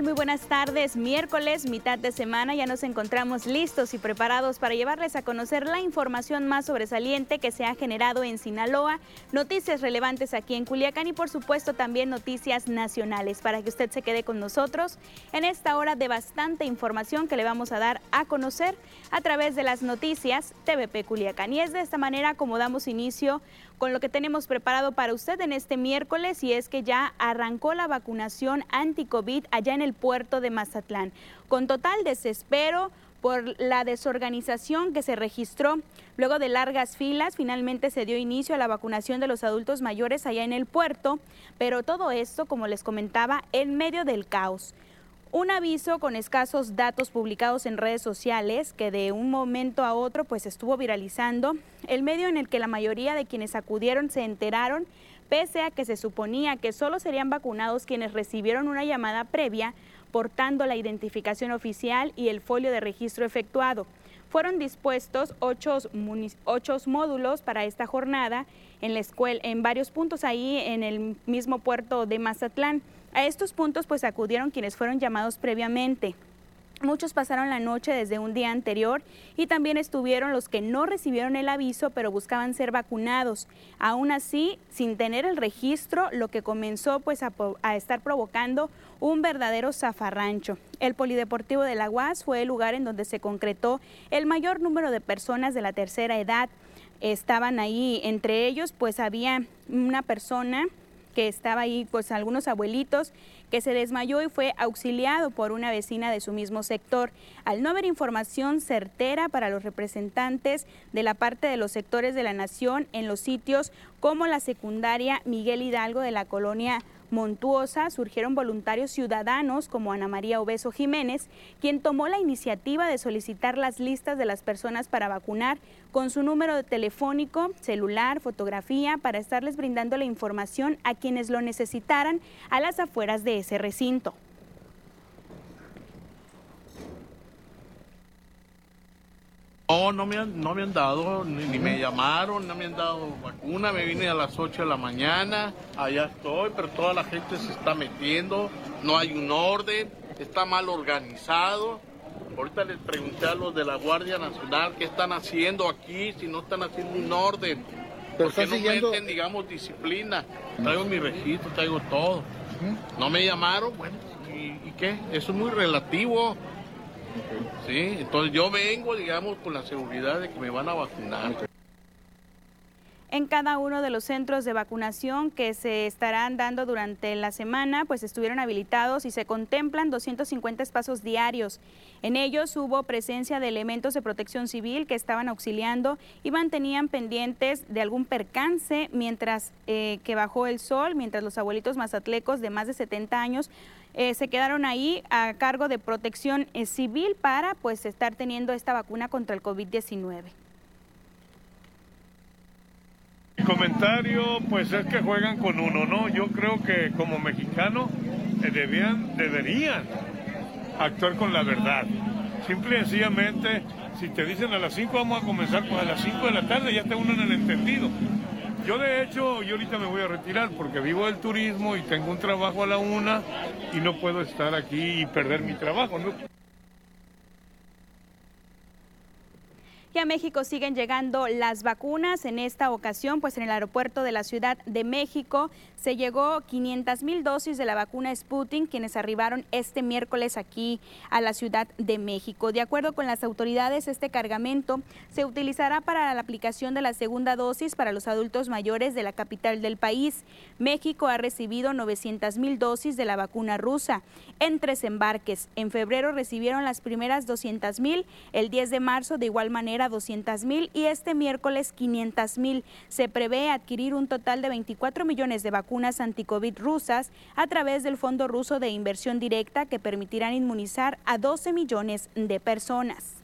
Muy buenas tardes. Miércoles, mitad de semana, ya nos encontramos listos y preparados para llevarles a conocer la información más sobresaliente que se ha generado en Sinaloa, noticias relevantes aquí en Culiacán y por supuesto también noticias nacionales para que usted se quede con nosotros en esta hora de bastante información que le vamos a dar a conocer a través de las noticias TVP Culiacán. Y es de esta manera como damos inicio con lo que tenemos preparado para usted en este miércoles y es que ya arrancó la vacunación anti-COVID allá en el puerto de Mazatlán. Con total desespero por la desorganización que se registró luego de largas filas, finalmente se dio inicio a la vacunación de los adultos mayores allá en el puerto, pero todo esto, como les comentaba, en medio del caos. Un aviso con escasos datos publicados en redes sociales que de un momento a otro pues estuvo viralizando, el medio en el que la mayoría de quienes acudieron se enteraron, pese a que se suponía que solo serían vacunados quienes recibieron una llamada previa portando la identificación oficial y el folio de registro efectuado. Fueron dispuestos ocho, módulos para esta jornada en en varios puntos ahí en el mismo puerto de Mazatlán. A estos puntos pues acudieron quienes fueron llamados previamente. Muchos pasaron la noche desde un día anterior y también estuvieron los que no recibieron el aviso pero buscaban ser vacunados. Aún así, sin tener el registro, lo que comenzó pues a, estar provocando un verdadero zafarrancho. El Polideportivo de la UAS fue el lugar en donde se concretó el mayor número de personas de la tercera edad. Estaban ahí entre ellos pues había una persona que estaba ahí, pues algunos abuelitos, que se desmayó y fue auxiliado por una vecina de su mismo sector. Al no haber información certera para los representantes de la parte de los sectores de la nación en los sitios como la secundaria Miguel Hidalgo de la colonia Montuosa surgieron voluntarios ciudadanos como Ana María Obeso Jiménez, quien tomó la iniciativa de solicitar las listas de las personas para vacunar con su número de telefónico, celular, fotografía, para estarles brindando la información a quienes lo necesitaran a las afueras de ese recinto. No, no me han, no me han dado, ni, me llamaron, no me han dado vacuna. Me vine a las 8 de la mañana, allá estoy, pero toda la gente se está metiendo, no hay un orden, está mal organizado. Ahorita les pregunté a los de la Guardia Nacional qué están haciendo aquí, si no están haciendo un orden. Pero Porque no meten, digamos, disciplina. Traigo mi registro, traigo todo. No me llamaron, bueno, ¿y, ¿y qué? Eso es muy relativo. Sí, entonces yo vengo, digamos, con la seguridad de que me van a vacunar. En cada uno de los centros de vacunación que se estarán dando durante la semana, pues estuvieron habilitados y se contemplan 250 espacios diarios. En ellos hubo presencia de elementos de protección civil que estaban auxiliando y mantenían pendientes de algún percance mientras eh, que bajó el sol, mientras los abuelitos mazatlecos de más de 70 años eh, se quedaron ahí a cargo de protección eh, civil para pues estar teniendo esta vacuna contra el COVID-19. Mi comentario pues es que juegan con uno, ¿no? Yo creo que como mexicano eh, debían, deberían actuar con la verdad. Simple y sencillamente, si te dicen a las 5 vamos a comenzar, pues a las 5 de la tarde ya está uno en el entendido. Yo de hecho, yo ahorita me voy a retirar porque vivo del turismo y tengo un trabajo a la una y no puedo estar aquí y perder mi trabajo. ¿no? Y a México siguen llegando las vacunas. En esta ocasión, pues en el aeropuerto de la Ciudad de México se llegó 500 mil dosis de la vacuna Sputnik, quienes arribaron este miércoles aquí a la Ciudad de México. De acuerdo con las autoridades, este cargamento se utilizará para la aplicación de la segunda dosis para los adultos mayores de la capital del país. México ha recibido 900 mil dosis de la vacuna rusa en tres embarques. En febrero recibieron las primeras 200 mil, el 10 de marzo de igual manera 200 mil y este miércoles 500 mil. Se prevé adquirir un total de 24 millones de vacunas anticovid rusas a través del Fondo Ruso de Inversión Directa que permitirán inmunizar a 12 millones de personas.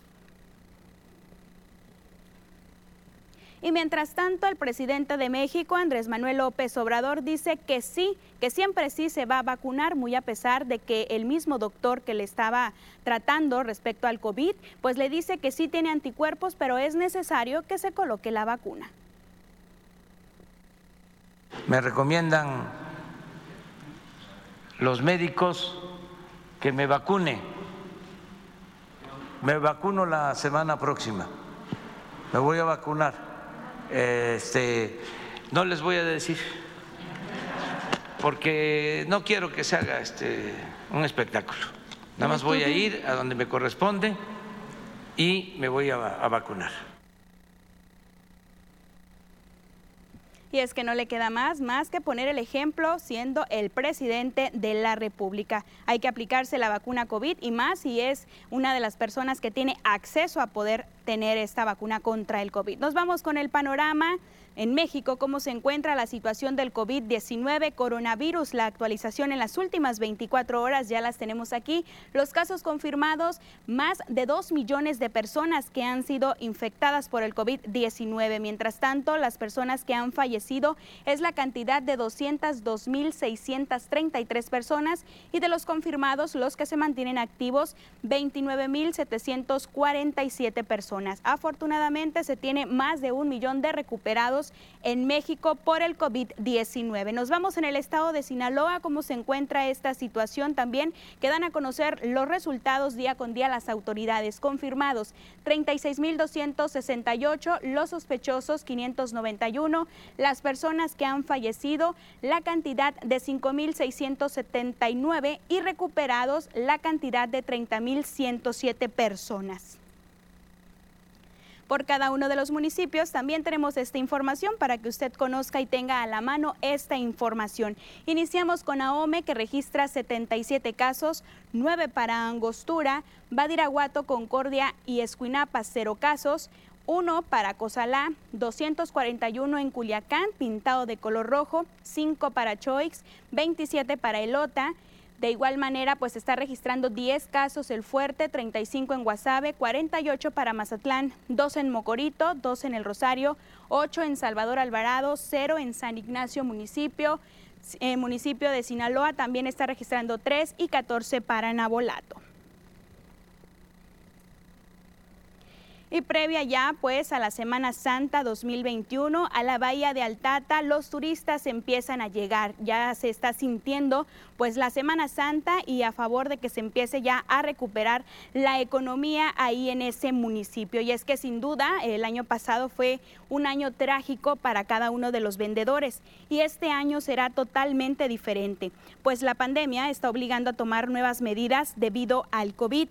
Y mientras tanto, el presidente de México, Andrés Manuel López Obrador, dice que sí, que siempre sí se va a vacunar, muy a pesar de que el mismo doctor que le estaba tratando respecto al COVID, pues le dice que sí tiene anticuerpos, pero es necesario que se coloque la vacuna. Me recomiendan los médicos que me vacune. Me vacuno la semana próxima. Me voy a vacunar. Este, no les voy a decir porque no quiero que se haga este un espectáculo. Nada más voy a ir a donde me corresponde y me voy a, a vacunar. Y es que no le queda más, más que poner el ejemplo siendo el presidente de la República. Hay que aplicarse la vacuna COVID y más si es una de las personas que tiene acceso a poder tener esta vacuna contra el COVID. Nos vamos con el panorama en México, ¿cómo se encuentra la situación del COVID-19 coronavirus? La actualización en las últimas 24 horas ya las tenemos aquí. Los casos confirmados, más de 2 millones de personas que han sido infectadas por el COVID-19. Mientras tanto, las personas que han fallecido es la cantidad de 202.633 personas y de los confirmados, los que se mantienen activos, 29.747 personas. Afortunadamente, se tiene más de un millón de recuperados en México por el COVID-19. Nos vamos en el estado de Sinaloa, cómo se encuentra esta situación también, que dan a conocer los resultados día con día las autoridades confirmados. 36.268, los sospechosos 591, las personas que han fallecido, la cantidad de 5.679 y recuperados la cantidad de 30.107 personas por cada uno de los municipios. También tenemos esta información para que usted conozca y tenga a la mano esta información. Iniciamos con Ahome que registra 77 casos, 9 para Angostura, Badiraguato, Concordia y Escuinapa, 0 casos. 1 para Cozalá, 241 en Culiacán, pintado de color rojo, 5 para Choix, 27 para Elota, de igual manera, pues está registrando 10 casos el Fuerte, 35 en Guasave, 48 para Mazatlán, 2 en Mocorito, 2 en El Rosario, 8 en Salvador Alvarado, 0 en San Ignacio municipio. Eh, municipio de Sinaloa también está registrando 3 y 14 para Nabolato. Y previa ya pues a la Semana Santa 2021 a la Bahía de Altata los turistas empiezan a llegar, ya se está sintiendo pues la Semana Santa y a favor de que se empiece ya a recuperar la economía ahí en ese municipio. Y es que sin duda el año pasado fue un año trágico para cada uno de los vendedores. Y este año será totalmente diferente, pues la pandemia está obligando a tomar nuevas medidas debido al COVID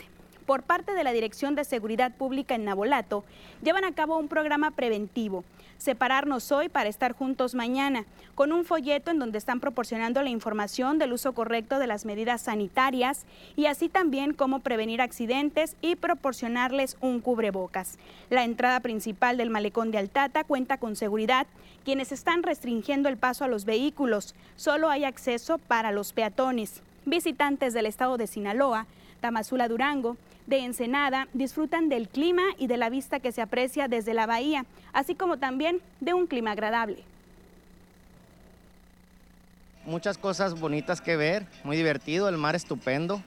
por parte de la Dirección de Seguridad Pública en Nabolato, llevan a cabo un programa preventivo, Separarnos hoy para estar juntos mañana, con un folleto en donde están proporcionando la información del uso correcto de las medidas sanitarias y así también cómo prevenir accidentes y proporcionarles un cubrebocas. La entrada principal del malecón de Altata cuenta con seguridad, quienes están restringiendo el paso a los vehículos. Solo hay acceso para los peatones. Visitantes del estado de Sinaloa, Tamazula Durango, de Ensenada disfrutan del clima y de la vista que se aprecia desde la bahía, así como también de un clima agradable. Muchas cosas bonitas que ver, muy divertido, el mar estupendo.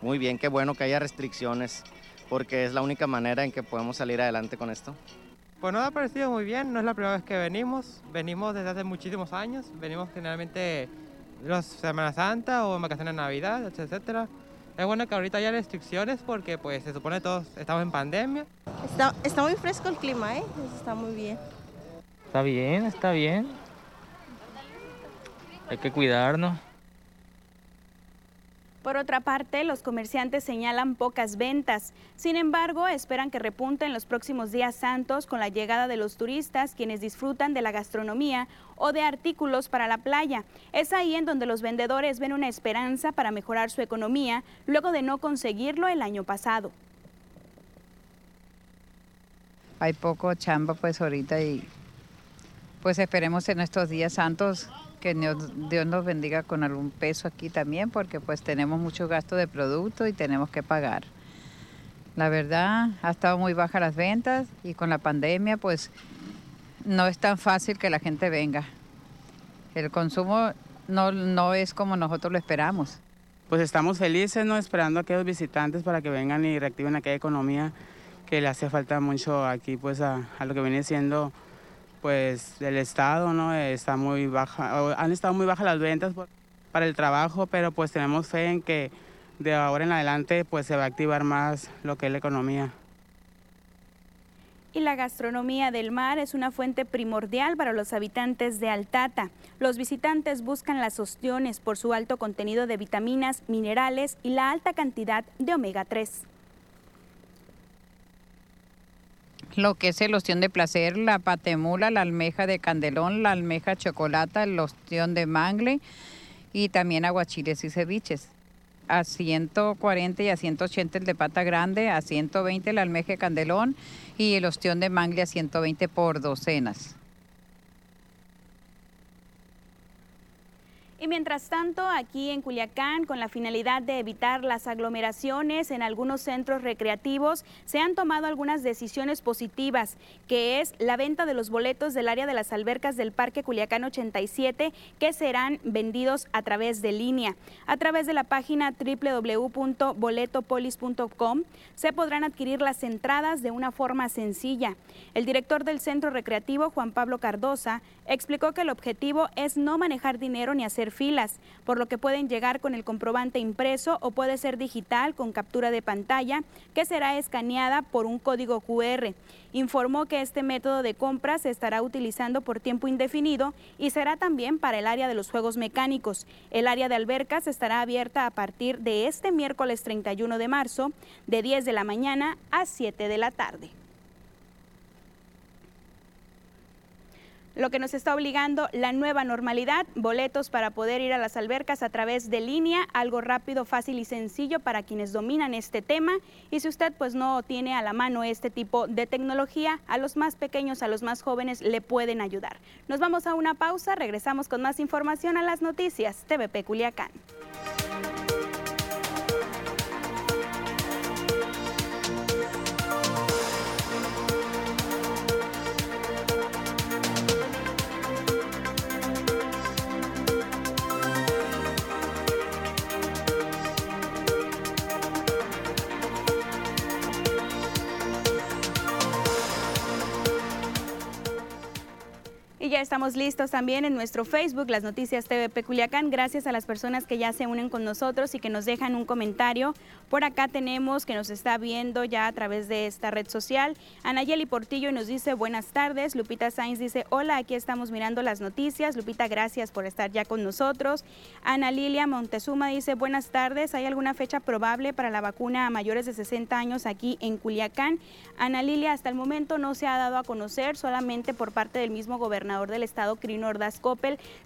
Muy bien, qué bueno que haya restricciones, porque es la única manera en que podemos salir adelante con esto. Pues nos ha parecido muy bien, no es la primera vez que venimos, venimos desde hace muchísimos años, venimos generalmente los Semana Santa o en vacaciones de Navidad, etcétera. Es bueno que ahorita haya restricciones porque pues se supone todos estamos en pandemia. Está, está muy fresco el clima, ¿eh? está muy bien. Está bien, está bien. Hay que cuidarnos. Por otra parte, los comerciantes señalan pocas ventas. Sin embargo, esperan que repunte en los próximos días santos con la llegada de los turistas, quienes disfrutan de la gastronomía o de artículos para la playa. Es ahí en donde los vendedores ven una esperanza para mejorar su economía luego de no conseguirlo el año pasado. Hay poco chamba pues ahorita y pues esperemos en estos días santos que Dios nos bendiga con algún peso aquí también, porque pues tenemos mucho gasto de producto y tenemos que pagar. La verdad, ha estado muy baja las ventas y con la pandemia pues no es tan fácil que la gente venga. El consumo no, no es como nosotros lo esperamos. Pues estamos felices, ¿no? Esperando a aquellos visitantes para que vengan y reactiven aquella economía que le hace falta mucho aquí, pues a, a lo que viene siendo pues del estado, ¿no? Está muy baja, han estado muy bajas las ventas para el trabajo, pero pues tenemos fe en que de ahora en adelante pues se va a activar más lo que es la economía. Y la gastronomía del mar es una fuente primordial para los habitantes de Altata. Los visitantes buscan las ostiones por su alto contenido de vitaminas, minerales y la alta cantidad de omega 3. Lo que es el ostión de placer, la patemula, la almeja de candelón, la almeja chocolata, el ostión de mangle y también aguachiles y ceviches a 140 y a 180 el de pata grande, a 120 el almeje candelón y el ostión de mangle a 120 por docenas. Y mientras tanto, aquí en Culiacán, con la finalidad de evitar las aglomeraciones en algunos centros recreativos, se han tomado algunas decisiones positivas, que es la venta de los boletos del área de las albercas del Parque Culiacán 87, que serán vendidos a través de línea. A través de la página www.boletopolis.com se podrán adquirir las entradas de una forma sencilla. El director del centro recreativo, Juan Pablo Cardosa, explicó que el objetivo es no manejar dinero ni hacer filas, por lo que pueden llegar con el comprobante impreso o puede ser digital con captura de pantalla que será escaneada por un código QR. Informó que este método de compra se estará utilizando por tiempo indefinido y será también para el área de los juegos mecánicos. El área de albercas estará abierta a partir de este miércoles 31 de marzo de 10 de la mañana a 7 de la tarde. Lo que nos está obligando la nueva normalidad, boletos para poder ir a las albercas a través de línea, algo rápido, fácil y sencillo para quienes dominan este tema. Y si usted pues no tiene a la mano este tipo de tecnología, a los más pequeños, a los más jóvenes le pueden ayudar. Nos vamos a una pausa, regresamos con más información a las noticias TVP Culiacán. Estamos listos también en nuestro Facebook, las noticias TVP Culiacán. Gracias a las personas que ya se unen con nosotros y que nos dejan un comentario. Por acá tenemos que nos está viendo ya a través de esta red social. Anayeli Portillo nos dice buenas tardes. Lupita Sainz dice hola, aquí estamos mirando las noticias. Lupita, gracias por estar ya con nosotros. Ana Lilia Montezuma dice buenas tardes. ¿Hay alguna fecha probable para la vacuna a mayores de 60 años aquí en Culiacán? Ana Lilia, hasta el momento no se ha dado a conocer, solamente por parte del mismo gobernador del estado, Crino Ordaz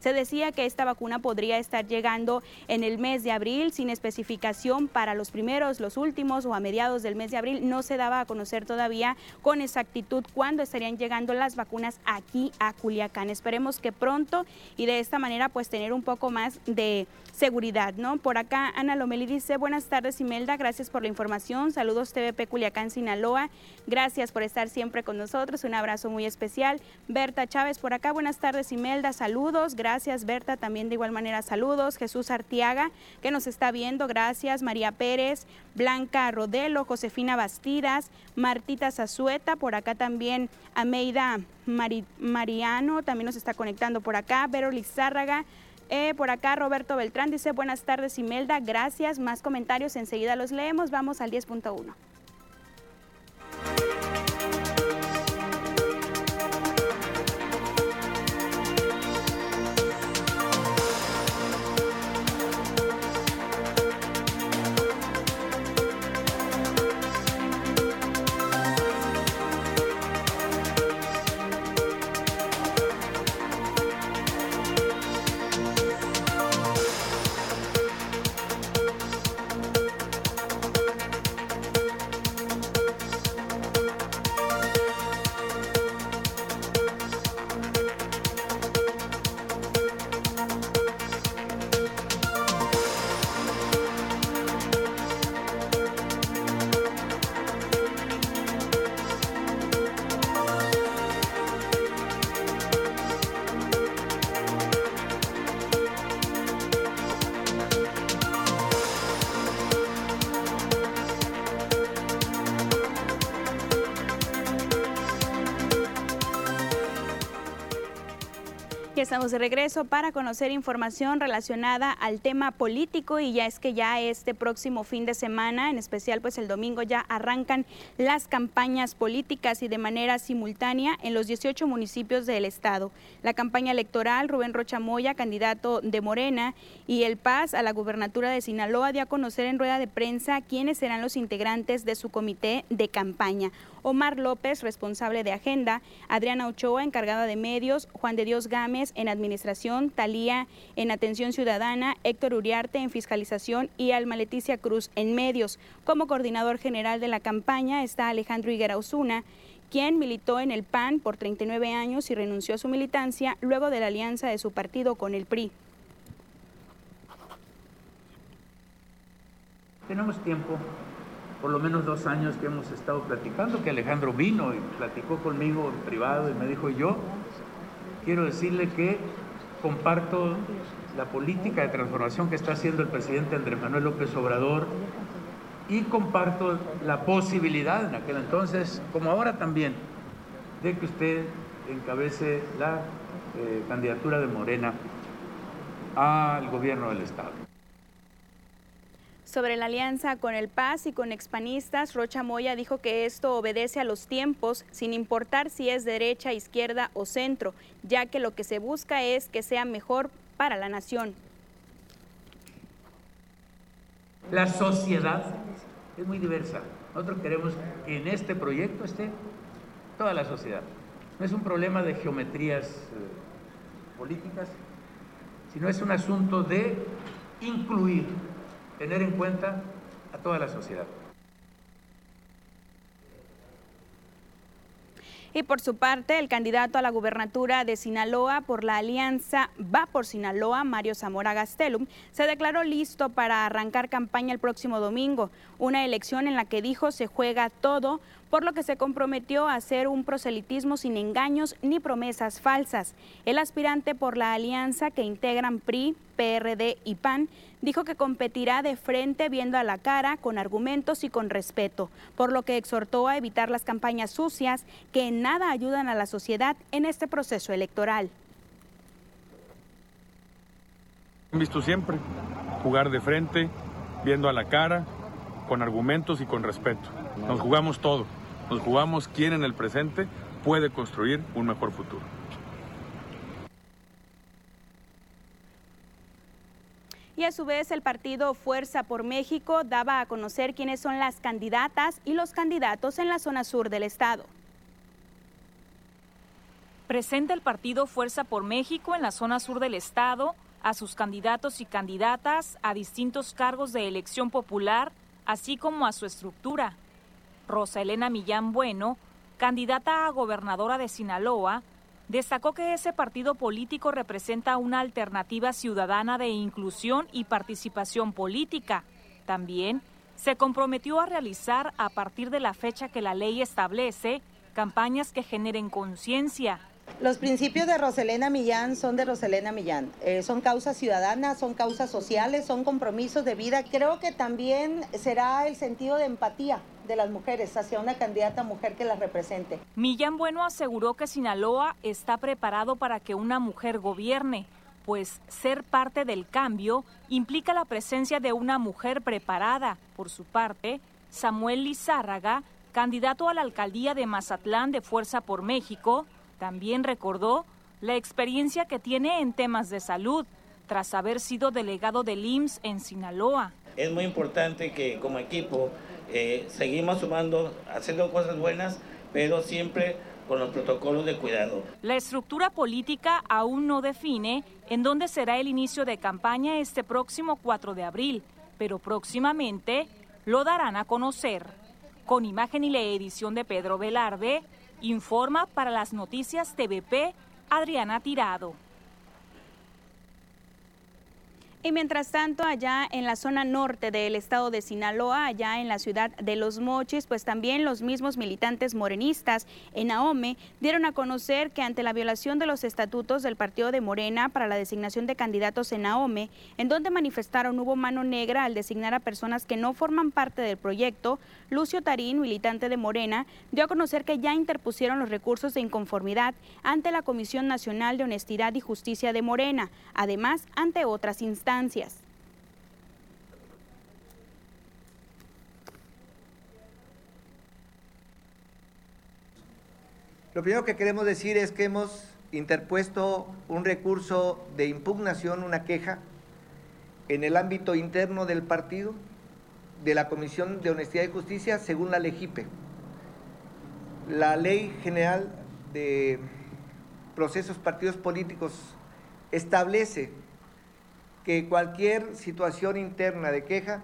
se decía que esta vacuna podría estar llegando en el mes de abril sin especificación para los primeros, los últimos o a mediados del mes de abril. No se daba a conocer todavía con exactitud cuándo estarían llegando las vacunas aquí a Culiacán. Esperemos que pronto y de esta manera pues tener un poco más de seguridad, ¿no? Por acá Ana Lomeli dice, buenas tardes Imelda, gracias por la información, saludos TVP Culiacán, Sinaloa, gracias por estar siempre con nosotros, un abrazo muy especial. Berta Chávez por acá, buenas tardes Imelda, saludos, gracias Berta, también de igual manera saludos. Jesús Artiaga, que nos está viendo, gracias. María Pérez, Blanca Rodelo, Josefina Bastidas, Martita Zazueta, por acá también Ameida Mariano, también nos está conectando por acá, Vero Lizárraga, eh, por acá Roberto Beltrán dice buenas tardes Imelda, gracias, más comentarios enseguida los leemos, vamos al 10.1. estamos de regreso para conocer información relacionada al tema político y ya es que ya este próximo fin de semana, en especial pues el domingo ya arrancan las campañas políticas y de manera simultánea en los 18 municipios del estado. La campaña electoral, Rubén Rocha Moya, candidato de Morena, y el Paz a la gubernatura de Sinaloa dio a conocer en rueda de prensa quiénes serán los integrantes de su comité de campaña. Omar López, responsable de agenda, Adriana Ochoa, encargada de medios, Juan de Dios Gámez en administración, Talía en atención ciudadana, Héctor Uriarte en fiscalización y Alma Leticia Cruz en medios. Como coordinador general de la campaña está Alejandro Higuera Osuna, quien militó en el PAN por 39 años y renunció a su militancia luego de la alianza de su partido con el PRI. Tenemos tiempo por lo menos dos años que hemos estado platicando, que Alejandro vino y platicó conmigo en privado y me dijo, yo quiero decirle que comparto la política de transformación que está haciendo el presidente Andrés Manuel López Obrador y comparto la posibilidad en aquel entonces, como ahora también, de que usted encabece la eh, candidatura de Morena al gobierno del Estado. Sobre la alianza con el Paz y con expanistas, Rocha Moya dijo que esto obedece a los tiempos, sin importar si es derecha, izquierda o centro, ya que lo que se busca es que sea mejor para la nación. La sociedad es muy diversa. Nosotros queremos que en este proyecto esté toda la sociedad. No es un problema de geometrías eh, políticas, sino es un asunto de incluir tener en cuenta a toda la sociedad. Y por su parte, el candidato a la gubernatura de Sinaloa por la alianza Va por Sinaloa, Mario Zamora Gastelum, se declaró listo para arrancar campaña el próximo domingo, una elección en la que dijo se juega todo por lo que se comprometió a hacer un proselitismo sin engaños ni promesas falsas. El aspirante por la alianza que integran PRI, PRD y PAN dijo que competirá de frente viendo a la cara, con argumentos y con respeto, por lo que exhortó a evitar las campañas sucias que en nada ayudan a la sociedad en este proceso electoral. Han visto siempre jugar de frente, viendo a la cara, con argumentos y con respeto. Nos jugamos todo. Nos jugamos quién en el presente puede construir un mejor futuro. Y a su vez el partido Fuerza por México daba a conocer quiénes son las candidatas y los candidatos en la zona sur del estado. Presenta el partido Fuerza por México en la zona sur del estado a sus candidatos y candidatas a distintos cargos de elección popular, así como a su estructura. Rosa Elena Millán Bueno, candidata a gobernadora de Sinaloa, destacó que ese partido político representa una alternativa ciudadana de inclusión y participación política. También se comprometió a realizar, a partir de la fecha que la ley establece, campañas que generen conciencia, los principios de Roselena Millán son de Roselena Millán. Eh, son causas ciudadanas, son causas sociales, son compromisos de vida. Creo que también será el sentido de empatía de las mujeres hacia una candidata mujer que las represente. Millán Bueno aseguró que Sinaloa está preparado para que una mujer gobierne, pues ser parte del cambio implica la presencia de una mujer preparada. Por su parte, Samuel Lizárraga, candidato a la alcaldía de Mazatlán de Fuerza por México, también recordó la experiencia que tiene en temas de salud tras haber sido delegado del IMSS en Sinaloa. Es muy importante que como equipo eh, seguimos sumando, haciendo cosas buenas, pero siempre con los protocolos de cuidado. La estructura política aún no define en dónde será el inicio de campaña este próximo 4 de abril, pero próximamente lo darán a conocer. Con imagen y la edición de Pedro Velarde, Informa para las noticias TVP Adriana Tirado. Y mientras tanto, allá en la zona norte del estado de Sinaloa, allá en la ciudad de Los Mochis, pues también los mismos militantes morenistas en Ahome dieron a conocer que ante la violación de los estatutos del partido de Morena para la designación de candidatos en Ahome, en donde manifestaron hubo mano negra al designar a personas que no forman parte del proyecto, Lucio Tarín, militante de Morena, dio a conocer que ya interpusieron los recursos de inconformidad ante la Comisión Nacional de Honestidad y Justicia de Morena, además ante otras instancias. Lo primero que queremos decir es que hemos interpuesto un recurso de impugnación, una queja, en el ámbito interno del partido, de la Comisión de Honestidad y Justicia, según la LEGIPE. La Ley General de Procesos Partidos Políticos establece que cualquier situación interna de queja,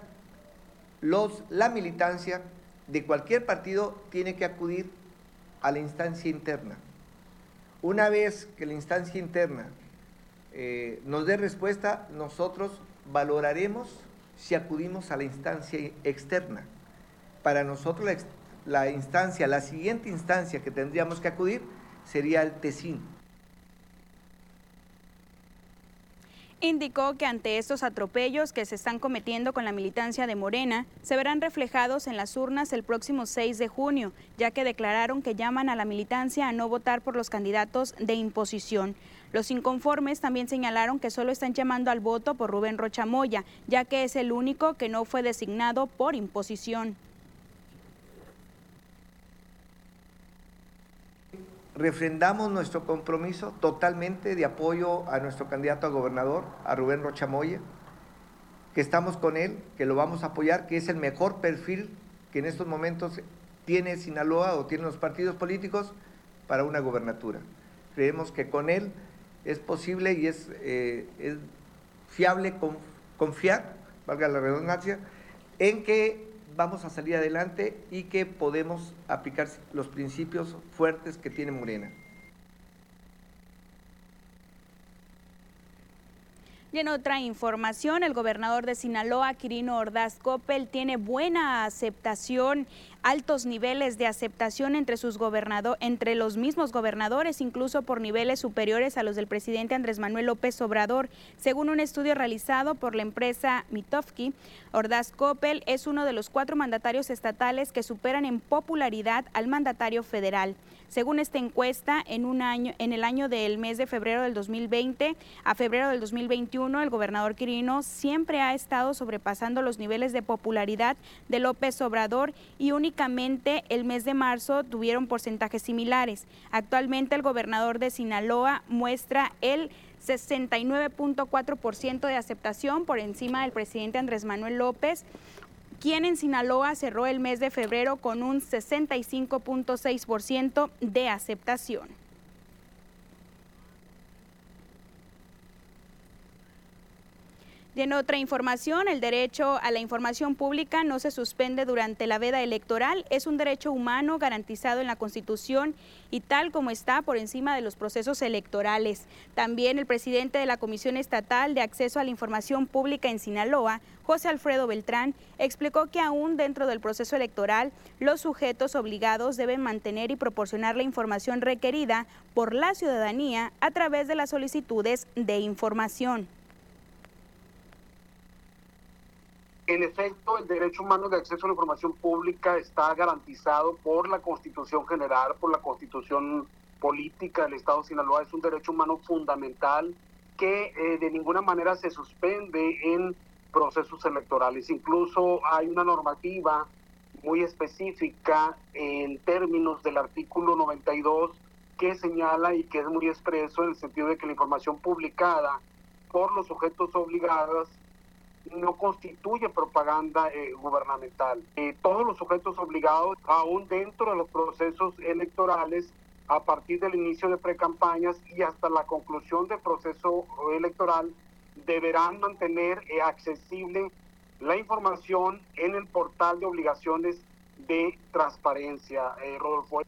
los, la militancia de cualquier partido tiene que acudir a la instancia interna. Una vez que la instancia interna eh, nos dé respuesta, nosotros valoraremos si acudimos a la instancia externa. Para nosotros la, instancia, la siguiente instancia que tendríamos que acudir sería el TESIN. Indicó que ante estos atropellos que se están cometiendo con la militancia de Morena, se verán reflejados en las urnas el próximo 6 de junio, ya que declararon que llaman a la militancia a no votar por los candidatos de imposición. Los inconformes también señalaron que solo están llamando al voto por Rubén Rocha Moya, ya que es el único que no fue designado por imposición. refrendamos nuestro compromiso totalmente de apoyo a nuestro candidato a gobernador, a Rubén Rochamoya, que estamos con él, que lo vamos a apoyar, que es el mejor perfil que en estos momentos tiene Sinaloa o tienen los partidos políticos para una gobernatura. Creemos que con él es posible y es, eh, fiable confiar, valga la redundancia, en que vamos a salir adelante y que podemos aplicar los principios fuertes que tiene Morena. Y en otra información, el gobernador de Sinaloa, Quirino Ordaz Coppel, tiene buena aceptación, altos niveles de aceptación entre, sus gobernado entre los mismos gobernadores, incluso por niveles superiores a los del presidente Andrés Manuel López Obrador. Según un estudio realizado por la empresa Mitofsky, Ordaz Coppel es uno de los cuatro mandatarios estatales que superan en popularidad al mandatario federal. Según esta encuesta, en un año, en el año del mes de febrero del 2020 a febrero del 2021, el gobernador Quirino siempre ha estado sobrepasando los niveles de popularidad de López Obrador y únicamente el mes de marzo tuvieron porcentajes similares. Actualmente el gobernador de Sinaloa muestra el 69.4% de aceptación por encima del presidente Andrés Manuel López, quien en Sinaloa cerró el mes de febrero con un 65.6% de aceptación. Y en otra información, el derecho a la información pública no se suspende durante la veda electoral. Es un derecho humano garantizado en la Constitución y tal como está por encima de los procesos electorales. También el presidente de la Comisión Estatal de Acceso a la Información Pública en Sinaloa, José Alfredo Beltrán, explicó que aún dentro del proceso electoral, los sujetos obligados deben mantener y proporcionar la información requerida por la ciudadanía a través de las solicitudes de información. En efecto, el derecho humano de acceso a la información pública está garantizado por la Constitución General, por la Constitución Política del Estado de Sinaloa. Es un derecho humano fundamental que eh, de ninguna manera se suspende en procesos electorales. Incluso hay una normativa muy específica en términos del artículo 92 que señala y que es muy expreso en el sentido de que la información publicada por los sujetos obligados no constituye propaganda eh, gubernamental. Eh, todos los sujetos obligados, aún dentro de los procesos electorales, a partir del inicio de precampañas y hasta la conclusión del proceso electoral, deberán mantener eh, accesible la información en el portal de obligaciones de transparencia. Rodolfo.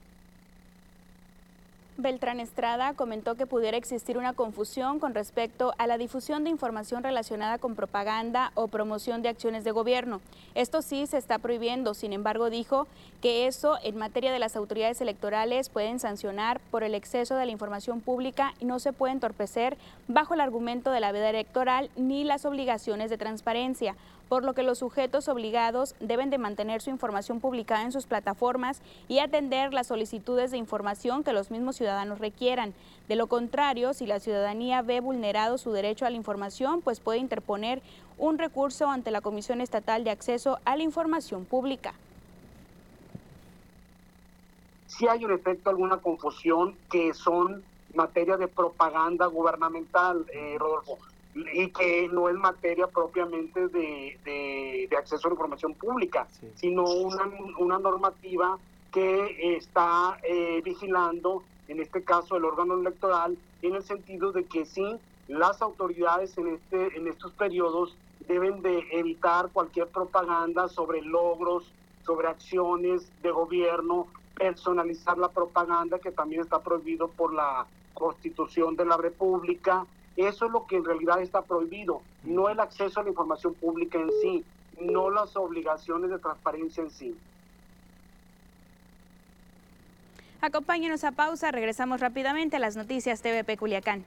Beltrán Estrada comentó que pudiera existir una confusión con respecto a la difusión de información relacionada con propaganda o promoción de acciones de gobierno. Esto sí se está prohibiendo, sin embargo dijo que eso en materia de las autoridades electorales pueden sancionar por el exceso de la información pública y no se puede entorpecer bajo el argumento de la veda electoral ni las obligaciones de transparencia por lo que los sujetos obligados deben de mantener su información publicada en sus plataformas y atender las solicitudes de información que los mismos ciudadanos requieran. De lo contrario, si la ciudadanía ve vulnerado su derecho a la información, pues puede interponer un recurso ante la Comisión Estatal de Acceso a la Información Pública. Si hay en efecto alguna confusión que son materia de propaganda gubernamental, eh, Rodolfo y que no es materia propiamente de, de, acceso a la información pública, sino una, una, normativa que está eh, vigilando, en este caso, el órgano electoral, en el sentido de que sí, las autoridades en, este, en estos periodos deben de evitar cualquier propaganda sobre logros, sobre acciones de gobierno, personalizar la propaganda, que también está prohibido por la Constitución de la República, eso es lo que en realidad está prohibido, no el acceso a la información pública en sí, no las obligaciones de transparencia en sí. Acompáñenos a pausa, regresamos rápidamente a las noticias TVP Culiacán.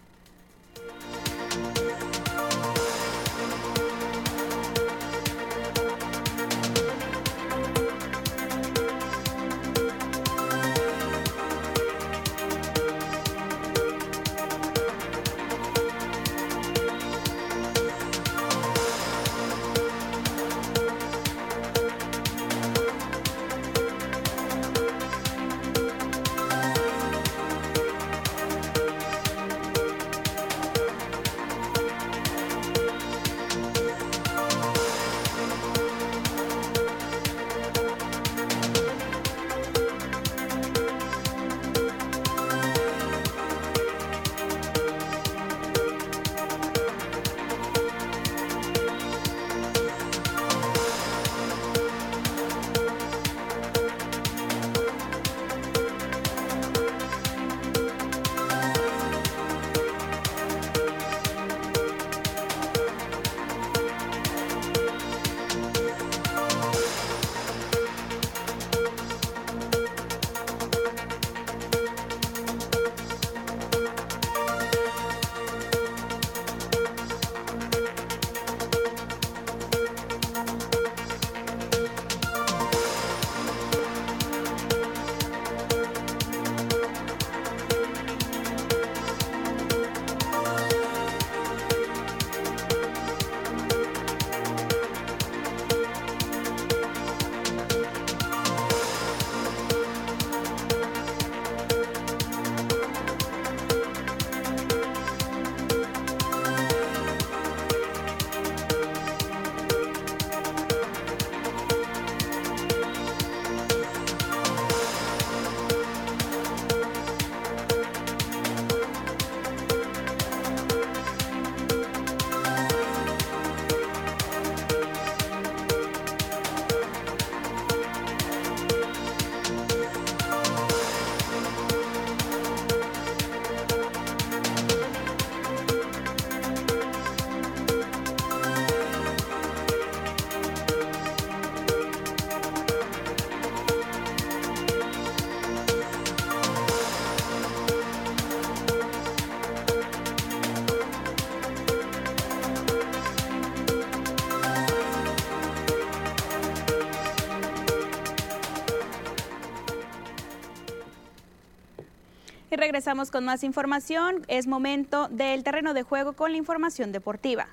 Regresamos con más información. Es momento del terreno de juego con la información deportiva.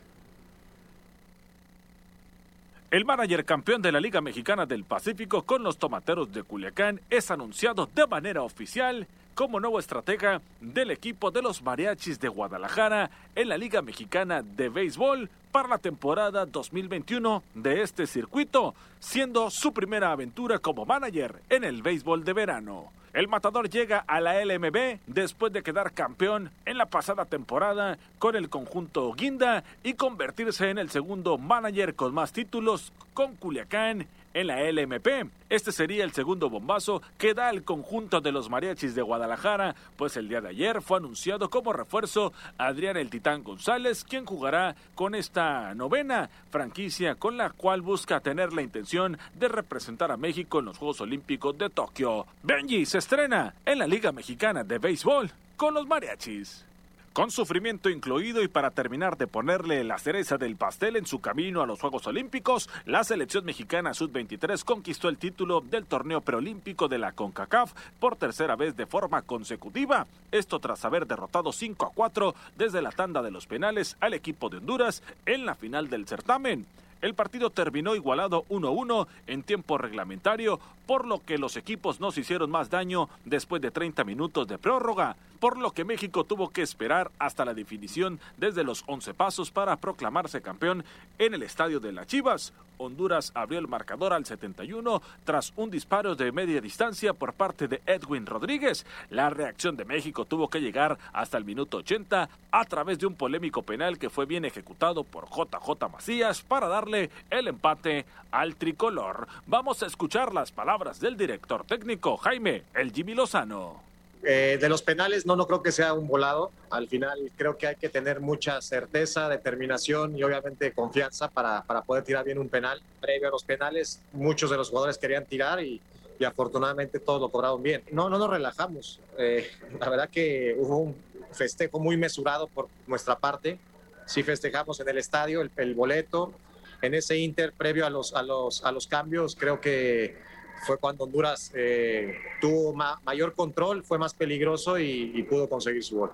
El manager campeón de la Liga Mexicana del Pacífico con los Tomateros de Culiacán es anunciado de manera oficial como nuevo estratega del equipo de los Mariachis de Guadalajara en la Liga Mexicana de Béisbol para la temporada 2021 de este circuito, siendo su primera aventura como manager en el béisbol de verano. El matador llega a la LMB después de quedar campeón en la pasada temporada con el conjunto Guinda y convertirse en el segundo manager con más títulos con Culiacán en la LMP. Este sería el segundo bombazo que da el conjunto de los mariachis de Guadalajara, pues el día de ayer fue anunciado como refuerzo Adrián el Titán González, quien jugará con esta novena franquicia con la cual busca tener la intención de representar a México en los Juegos Olímpicos de Tokio. Benji se estrena en la Liga Mexicana de Béisbol con los mariachis. Con sufrimiento incluido y para terminar de ponerle la cereza del pastel en su camino a los Juegos Olímpicos, la selección mexicana Sud-23 conquistó el título del torneo preolímpico de la CONCACAF por tercera vez de forma consecutiva. Esto tras haber derrotado 5 a 4 desde la tanda de los penales al equipo de Honduras en la final del certamen. El partido terminó igualado 1-1 en tiempo reglamentario, por lo que los equipos no se hicieron más daño después de 30 minutos de prórroga, por lo que México tuvo que esperar hasta la definición desde los 11 pasos para proclamarse campeón en el estadio de las Chivas. Honduras abrió el marcador al 71 tras un disparo de media distancia por parte de Edwin Rodríguez. La reacción de México tuvo que llegar hasta el minuto 80 a través de un polémico penal que fue bien ejecutado por JJ Macías para darle el empate al tricolor. Vamos a escuchar las palabras del director técnico Jaime El Jimmy Lozano. Eh, de los penales no, no creo que sea un volado. Al final creo que hay que tener mucha certeza, determinación y obviamente confianza para, para poder tirar bien un penal. Previo a los penales, muchos de los jugadores querían tirar y, y afortunadamente todos lo cobraron bien. No, no nos relajamos. Eh, la verdad que hubo un festejo muy mesurado por nuestra parte. Sí festejamos en el estadio el, el boleto. En ese Inter, previo a los, a los, a los cambios, creo que fue cuando Honduras eh, tuvo ma mayor control, fue más peligroso y, y pudo conseguir su gol.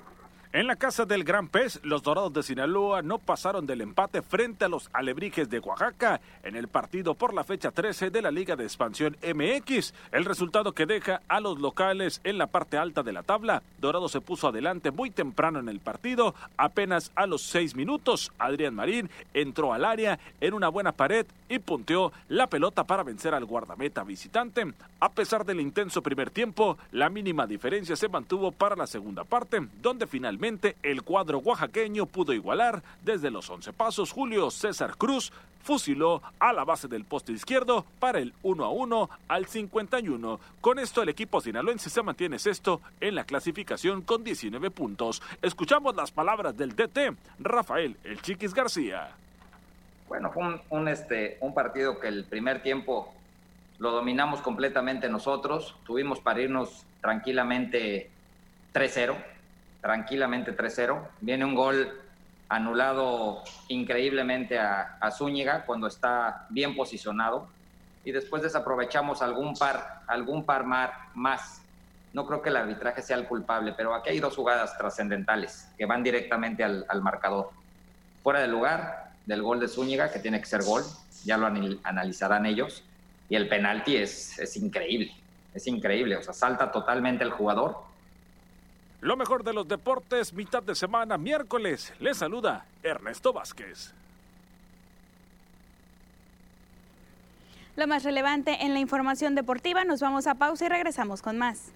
En la casa del Gran Pez, los Dorados de Sinaloa no pasaron del empate frente a los Alebrijes de Oaxaca en el partido por la fecha 13 de la Liga de Expansión MX. El resultado que deja a los locales en la parte alta de la tabla. Dorado se puso adelante muy temprano en el partido, apenas a los seis minutos. Adrián Marín entró al área en una buena pared y punteó la pelota para vencer al guardameta visitante. A pesar del intenso primer tiempo, la mínima diferencia se mantuvo para la segunda parte, donde finalmente el cuadro oaxaqueño pudo igualar desde los 11 pasos. Julio César Cruz fusiló a la base del poste izquierdo para el 1 a 1 al 51. Con esto el equipo sinaloense se mantiene sexto en la clasificación con 19 puntos. Escuchamos las palabras del DT Rafael El Chiquis García. Bueno, fue un, este, un partido que el primer tiempo lo dominamos completamente nosotros. Tuvimos para irnos tranquilamente 3-0 tranquilamente 3-0. Viene un gol anulado increíblemente a, Zúñiga cuando está bien posicionado y después desaprovechamos algún par, algún par más. No creo que el arbitraje sea el culpable, pero aquí hay dos jugadas trascendentales que van directamente al, al marcador. Fuera del lugar del gol de Zúñiga, que tiene que ser gol, ya lo analizarán ellos, y el penalti es, es increíble, es increíble, o sea, salta totalmente el jugador lo mejor de los deportes, mitad de semana, miércoles. Les saluda Ernesto Vázquez. Lo más relevante en la información deportiva, nos vamos a pausa y regresamos con más.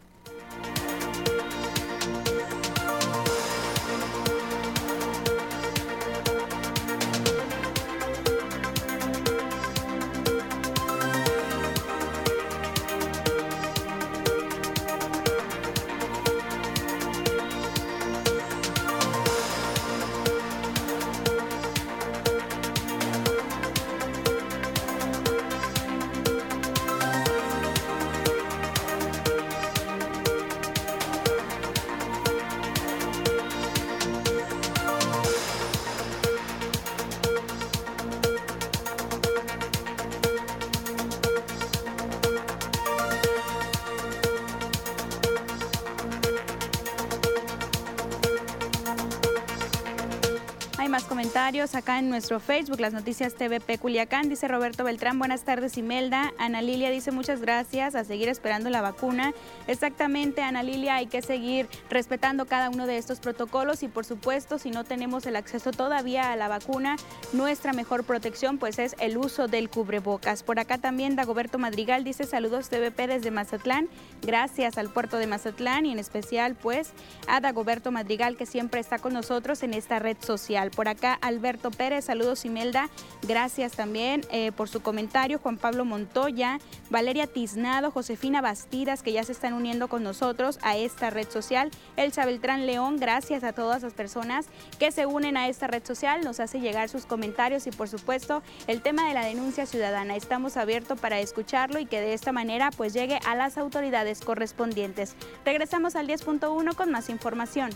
Comentarios acá en nuestro Facebook, las noticias TVP Culiacán. Dice Roberto Beltrán, buenas tardes Imelda. Ana Lilia dice muchas gracias, a seguir esperando la vacuna. Exactamente, Ana Lilia, hay que seguir respetando cada uno de estos protocolos y por supuesto, si no tenemos el acceso todavía a la vacuna, nuestra mejor protección pues es el uso del cubrebocas. Por acá también Dagoberto Madrigal dice saludos TVP desde Mazatlán. Gracias al puerto de Mazatlán y en especial pues a Dagoberto Madrigal que siempre está con nosotros en esta red social. Por acá Alberto Pérez, saludos Imelda, gracias también eh, por su comentario. Juan Pablo Montoya, Valeria Tiznado, Josefina Bastidas, que ya se están uniendo con nosotros a esta red social. Elsa Beltrán León, gracias a todas las personas que se unen a esta red social, nos hace llegar sus comentarios y por supuesto el tema de la denuncia ciudadana. Estamos abiertos para escucharlo y que de esta manera pues llegue a las autoridades correspondientes. Regresamos al 10.1 con más información.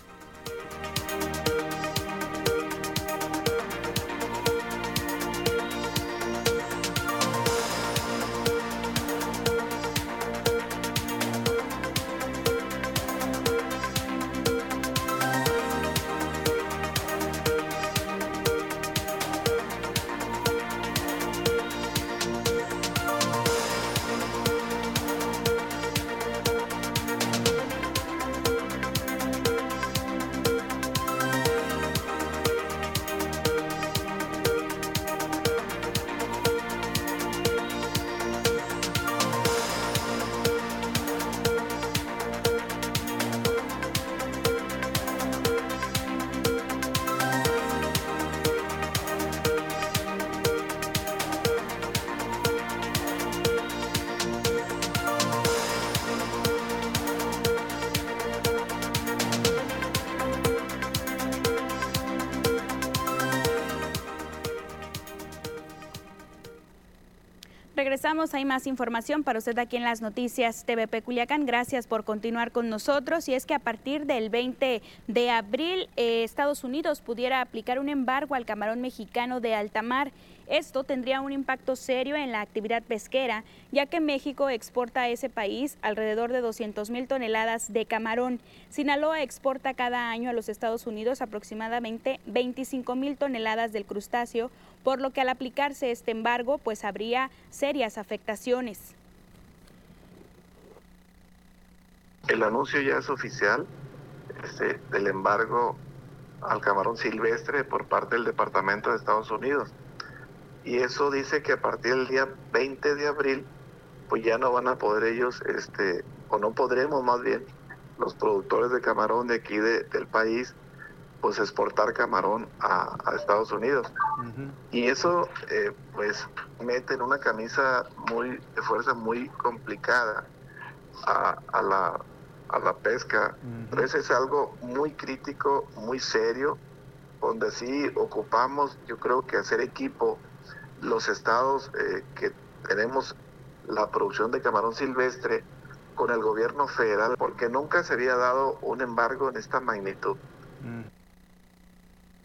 Hay más información para usted aquí en las noticias TVP Culiacán. Gracias por continuar con nosotros. Y es que a partir del 20 de abril, eh, Estados Unidos pudiera aplicar un embargo al camarón mexicano de alta mar. Esto tendría un impacto serio en la actividad pesquera, ya que México exporta a ese país alrededor de 200 mil toneladas de camarón. Sinaloa exporta cada año a los Estados Unidos aproximadamente 25 mil toneladas del crustáceo, por lo que al aplicarse este embargo, pues habría serias afectaciones. El anuncio ya es oficial este, del embargo al camarón silvestre por parte del Departamento de Estados Unidos y eso dice que a partir del día 20 de abril pues ya no van a poder ellos este o no podremos más bien los productores de camarón de aquí del país pues exportar camarón a, Estados Unidos y eso eh, pues mete en una camisa muy de fuerza muy complicada a, la a la pesca entonces es algo muy crítico muy serio donde sí ocupamos yo creo que hacer equipo los estados eh, que tenemos la producción de camarón silvestre con el gobierno federal, porque nunca se había dado un embargo en esta magnitud. Mm.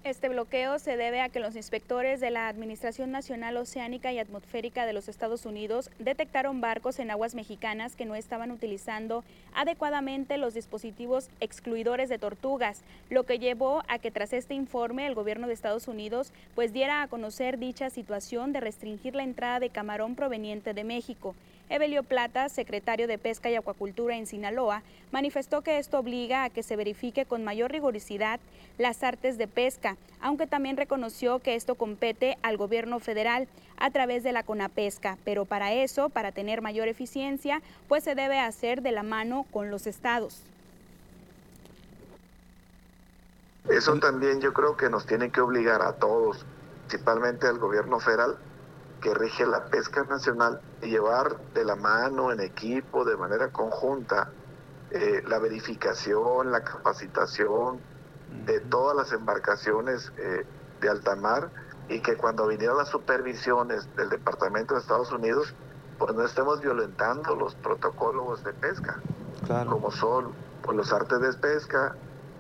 Este bloqueo se debe a que los inspectores de la Administración Nacional Oceánica y Atmosférica de los Estados Unidos detectaron barcos en aguas mexicanas que no estaban utilizando adecuadamente los dispositivos excluidores de tortugas, lo que llevó a que tras este informe el gobierno de Estados Unidos pues diera a conocer dicha situación de restringir la entrada de camarón proveniente de México. Evelio Plata, secretario de Pesca y Acuacultura en Sinaloa, manifestó que esto obliga a que se verifique con mayor rigurosidad las artes de pesca, aunque también reconoció que esto compete al gobierno federal a través de la CONAPESCA, pero para eso, para tener mayor eficiencia, pues se debe hacer de la mano con los estados. Eso también yo creo que nos tiene que obligar a todos, principalmente al gobierno federal, que rige la pesca nacional y llevar de la mano, en equipo, de manera conjunta, eh, la verificación, la capacitación de todas las embarcaciones eh, de alta mar y que cuando vinieron las supervisiones del Departamento de Estados Unidos, pues no estemos violentando los protocolos de pesca, como son pues, los artes de pesca,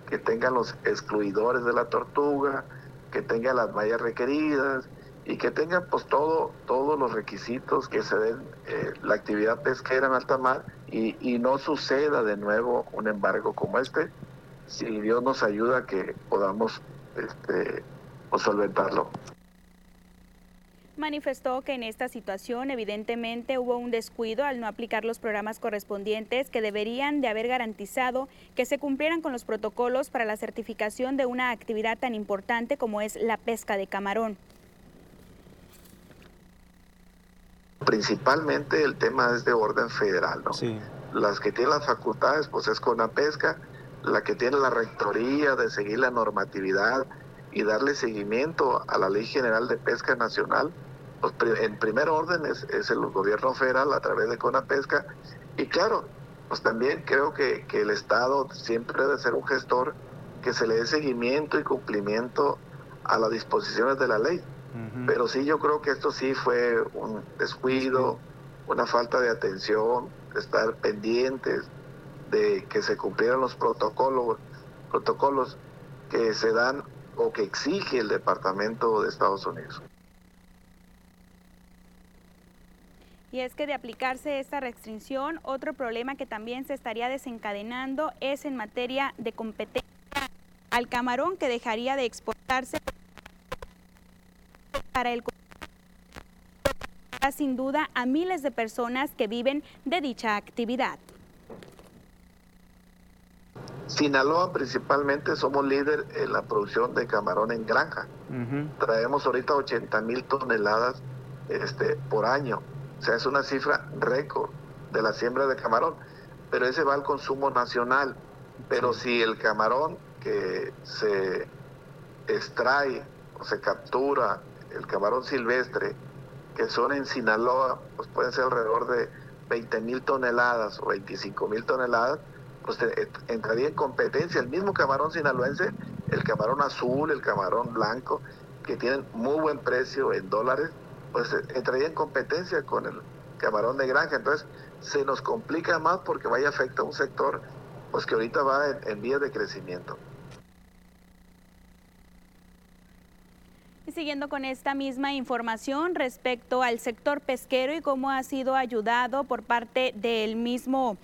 que tengan los excluidores de la tortuga, que tengan las mallas requeridas, y que tengan pues todo, todos los requisitos que se den eh, la actividad pesquera en alta mar y, y, no suceda de nuevo un embargo como este, si Dios nos ayuda que podamos este, pues, solventarlo. Manifestó que en esta situación evidentemente hubo un descuido al no aplicar los programas correspondientes que deberían de haber garantizado que se cumplieran con los protocolos para la certificación de una actividad tan importante como es la pesca de camarón. Principalmente el tema es de orden federal, ¿no? Las que tienen las facultades, pues es con la pesca, la que tiene la rectoría de seguir la normatividad y darle seguimiento a la Ley General de Pesca Nacional, pues en primer orden es, el gobierno federal a través de CONAPESCA y claro, pues también creo que, que el Estado siempre debe ser un gestor que se le dé seguimiento y cumplimiento a las disposiciones de la ley. Pero sí, yo creo que esto sí fue un descuido, una falta de atención, de estar pendientes de que se cumplieran los protocolos, protocolos que se dan o que exige el Departamento de Estados Unidos. Y es que de aplicarse esta restricción, otro problema que también se estaría desencadenando es en materia de competencia al camarón que dejaría de exportarse para el sin duda a miles de personas que viven de dicha actividad. Sinaloa principalmente somos líder en la producción de camarón en granja. Traemos ahorita 80 mil toneladas este, por año. O sea, es una cifra récord de la siembra de camarón. Pero ese va al consumo nacional. Pero si el camarón que se extrae o se captura, el camarón silvestre, que son en Sinaloa, pues pueden ser alrededor de 20 mil toneladas o 25 mil toneladas, pues entraría en competencia el mismo camarón sinaloense, el camarón azul, el camarón blanco, que tienen muy buen precio en dólares, pues entraría en competencia con el camarón de granja. Entonces se nos complica más porque vaya afecta a un sector pues que ahorita va en vías de crecimiento. Siguiendo con esta misma información respecto al sector pesquero y cómo ha sido ayudado por parte del mismo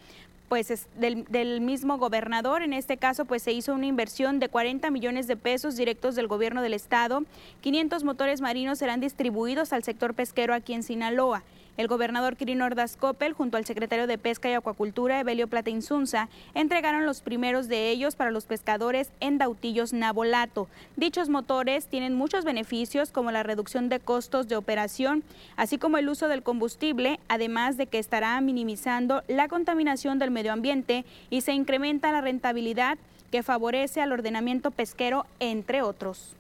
pues del, del, mismo gobernador. En este caso, pues se hizo una inversión de 40 millones de pesos directos del gobierno del estado. 500 motores marinos serán distribuidos al sector pesquero aquí en Sinaloa. El gobernador Quirino Ordaz Coppel, junto al secretario de Pesca y Acuacultura, Evelio Plata Insunza, entregaron los primeros de ellos para los pescadores en Dautillos Nabolato. Dichos motores tienen muchos beneficios como la reducción de costos de operación, así como el uso del combustible, además de que estará minimizando la contaminación del medio ambiente y se incrementa la rentabilidad que favorece al ordenamiento pesquero, entre otros.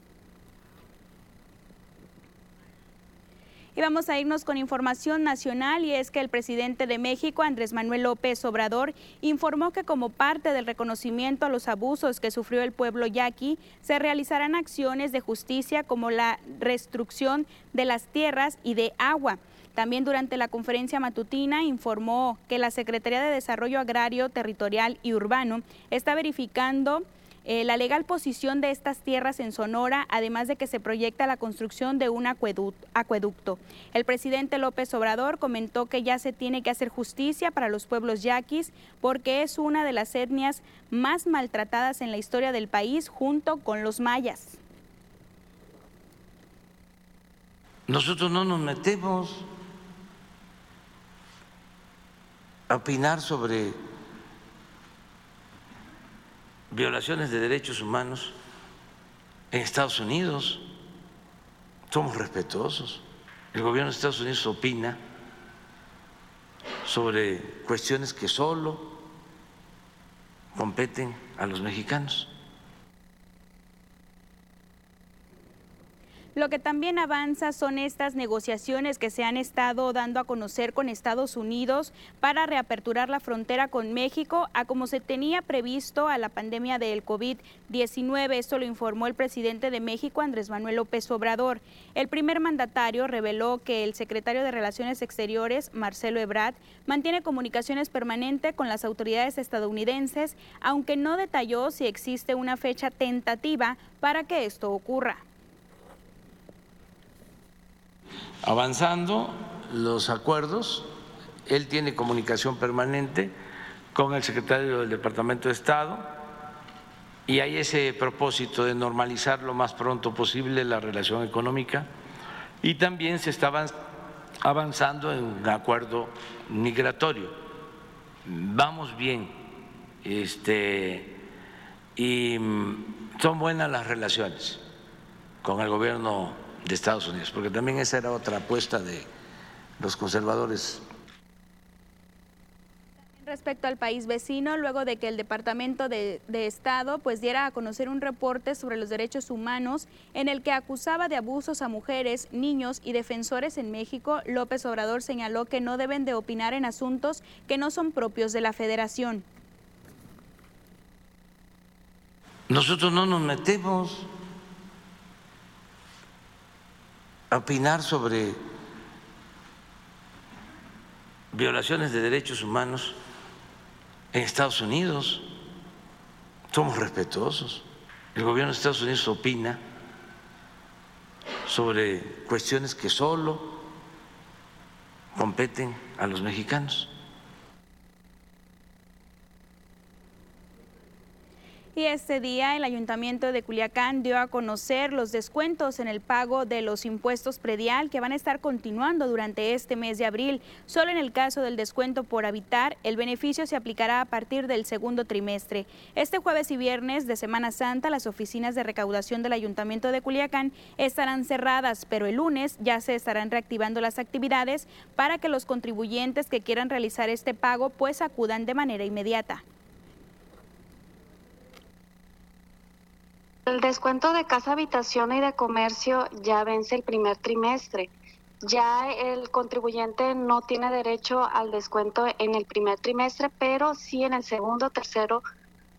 Y vamos a irnos con información nacional y es que el presidente de México, Andrés Manuel López Obrador, informó que como parte del reconocimiento a los abusos que sufrió el pueblo yaqui, se realizarán acciones de justicia como la restricción de las tierras y de agua. También durante la conferencia matutina informó que la Secretaría de Desarrollo Agrario, Territorial y Urbano está verificando eh, la legal posición de estas tierras en Sonora, además de que se proyecta la construcción de un acueducto. El presidente López Obrador comentó que ya se tiene que hacer justicia para los pueblos yaquis porque es una de las etnias más maltratadas en la historia del país junto con los mayas. Nosotros no nos metemos a opinar sobre violaciones de derechos humanos en Estados Unidos. Somos respetuosos. El gobierno de Estados Unidos opina sobre cuestiones que solo competen a los mexicanos. Lo que también avanza son estas negociaciones que se han estado dando a conocer con Estados Unidos para reaperturar la frontera con México a como se tenía previsto a la pandemia del COVID-19. Esto lo informó el presidente de México, Andrés Manuel López Obrador. El primer mandatario reveló que el secretario de Relaciones Exteriores, Marcelo Ebrard, mantiene comunicaciones permanentes con las autoridades estadounidenses, aunque no detalló si existe una fecha tentativa para que esto ocurra. Avanzando los acuerdos. Él tiene comunicación permanente con el secretario del Departamento de Estado y hay ese propósito de normalizar lo más pronto posible la relación económica y también se está avanzando en un acuerdo migratorio. Vamos bien este, y son buenas las relaciones con el gobierno de Estados Unidos, porque también esa era otra apuesta de los conservadores respecto al país vecino, luego de que el Departamento de, de, Estado pues diera a conocer un reporte sobre los derechos humanos en el que acusaba de abusos a mujeres, niños y defensores en México, López Obrador señaló que no deben de opinar en asuntos que no son propios de la Federación. Nosotros no nos metemos opinar sobre violaciones de derechos humanos en Estados Unidos. Somos respetuosos. El gobierno de Estados Unidos opina sobre cuestiones que solo competen a los mexicanos. Y este día el Ayuntamiento de Culiacán dio a conocer los descuentos en el pago de los impuestos predial que van a estar continuando durante este mes de abril. Solo en el caso del descuento por habitar, el beneficio se aplicará a partir del segundo trimestre. Este jueves y viernes de Semana Santa, las oficinas de recaudación del Ayuntamiento de Culiacán estarán cerradas, pero el lunes ya se estarán reactivando las actividades para que los contribuyentes que quieran realizar este pago pues acudan de manera inmediata. El descuento de casa, habitación y de comercio ya vence el primer trimestre. Ya el contribuyente no tiene derecho al descuento en el primer trimestre, pero sí en el segundo, tercero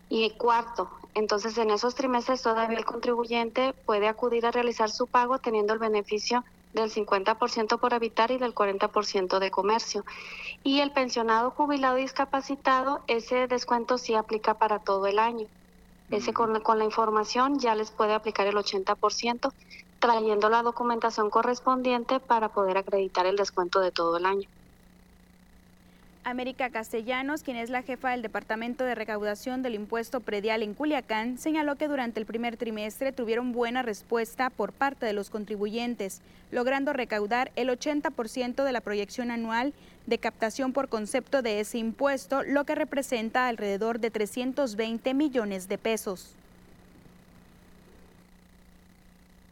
y cuarto. Entonces, en esos trimestres todavía el contribuyente puede acudir a realizar su pago teniendo el beneficio del 50% por habitar y del 40% de comercio. Y el pensionado, jubilado y discapacitado, ese descuento sí aplica para todo el año. Ese con, con la información ya les puede aplicar el 80%, trayendo la documentación correspondiente para poder acreditar el descuento de todo el año. América Castellanos, quien es la jefa del Departamento de Recaudación del Impuesto Predial en Culiacán, señaló que durante el primer trimestre tuvieron buena respuesta por parte de los contribuyentes, logrando recaudar el 80% de la proyección anual de captación por concepto de ese impuesto, lo que representa alrededor de 320 millones de pesos.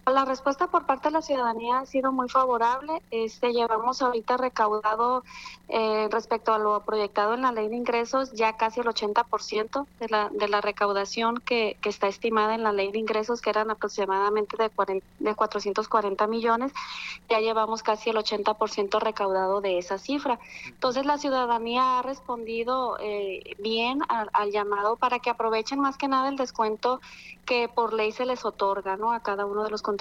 La respuesta por parte de la ciudadanía ha sido muy favorable. Este, llevamos ahorita recaudado eh, respecto a lo proyectado en la ley de ingresos ya casi el 80% de la, de la recaudación que, está estimada en la ley de ingresos, que eran aproximadamente de, 40, de 440 millones. Ya llevamos casi el 80% recaudado de esa cifra. Entonces la ciudadanía ha respondido eh, bien al, al llamado para que aprovechen más que nada el descuento que por ley se les otorga ¿no? a cada uno de los contribuyentes.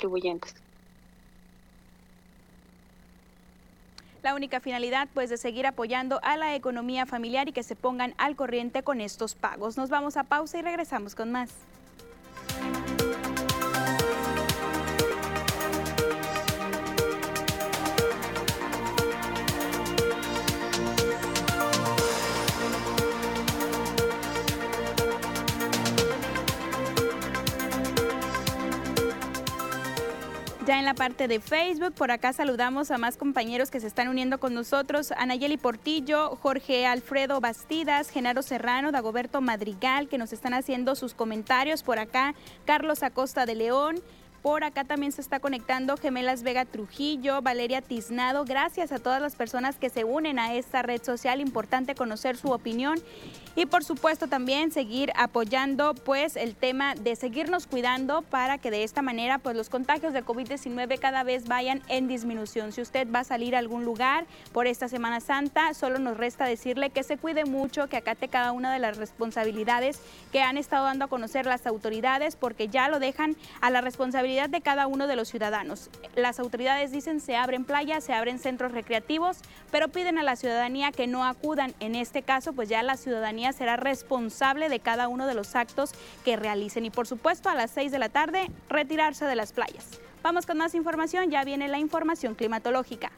La única finalidad, pues, de seguir apoyando a la economía familiar y que se pongan al corriente con estos pagos. Nos vamos a pausa y regresamos con más. Ya en la parte de Facebook, por acá saludamos a más compañeros que se están uniendo con nosotros. Anayeli Portillo, Jorge Alfredo Bastidas, Genaro Serrano, Dagoberto Madrigal, que nos están haciendo sus comentarios por acá. Carlos Acosta de León, por acá también se está conectando Gemelas Vega Trujillo, Valeria Tiznado. Gracias a todas las personas que se unen a esta red social. Importante conocer su opinión. Y por supuesto también seguir apoyando pues el tema de seguirnos cuidando para que de esta manera pues los contagios de COVID-19 cada vez vayan en disminución. Si usted va a salir a algún lugar por esta Semana Santa, solo nos resta decirle que se cuide mucho, que acate cada una de las responsabilidades que han estado dando a conocer las autoridades porque ya lo dejan a la responsabilidad de cada uno de los ciudadanos. Las autoridades dicen se abren playas, se abren centros recreativos, pero piden a la ciudadanía que no acudan. En este caso, pues ya la ciudadanía será responsable de cada uno de los actos que realicen. Y por supuesto, a las 6 de la tarde, retirarse de las playas. Vamos con más información, ya viene la información climatológica.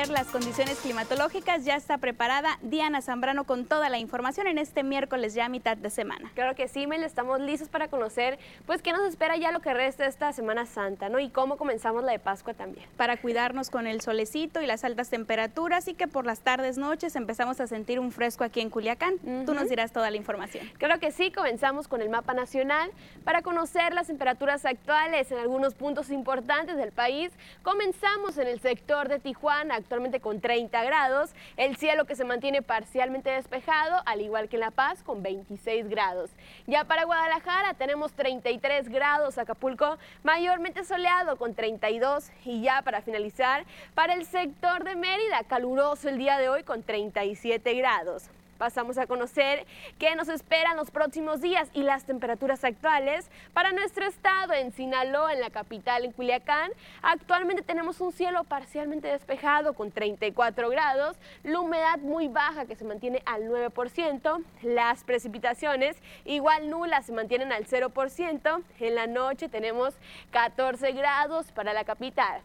Conocer las condiciones climatológicas. Ya está preparada Diana Zambrano con toda la información en este miércoles ya a mitad de semana. Claro que sí, Mel, estamos listos para conocer pues qué nos espera ya lo que resta esta Semana Santa, ¿no? Y cómo comenzamos la de Pascua también. Para cuidarnos con el solecito y las altas temperaturas y que por las tardes, noches empezamos a sentir un fresco aquí en Culiacán. Tú nos dirás toda la información. Claro que sí, comenzamos con el mapa nacional para conocer las temperaturas actuales en algunos puntos importantes del país. Comenzamos en el sector de Tijuana, actualmente con 30 grados, el cielo que se mantiene parcialmente despejado, al igual que en La Paz, con 26 grados. Ya para Guadalajara tenemos 33 grados, Acapulco mayormente soleado con 32 y ya para finalizar, para el sector de Mérida, caluroso el día de hoy con 37 grados pasamos a conocer qué nos esperan los próximos días y las temperaturas actuales para nuestro estado en Sinaloa, en la capital, en Culiacán. Actualmente tenemos un cielo parcialmente despejado con 34 grados, la humedad muy baja que se mantiene al 9%, las precipitaciones igual nulas se mantienen al 0%, en la noche tenemos 14 grados para la capital.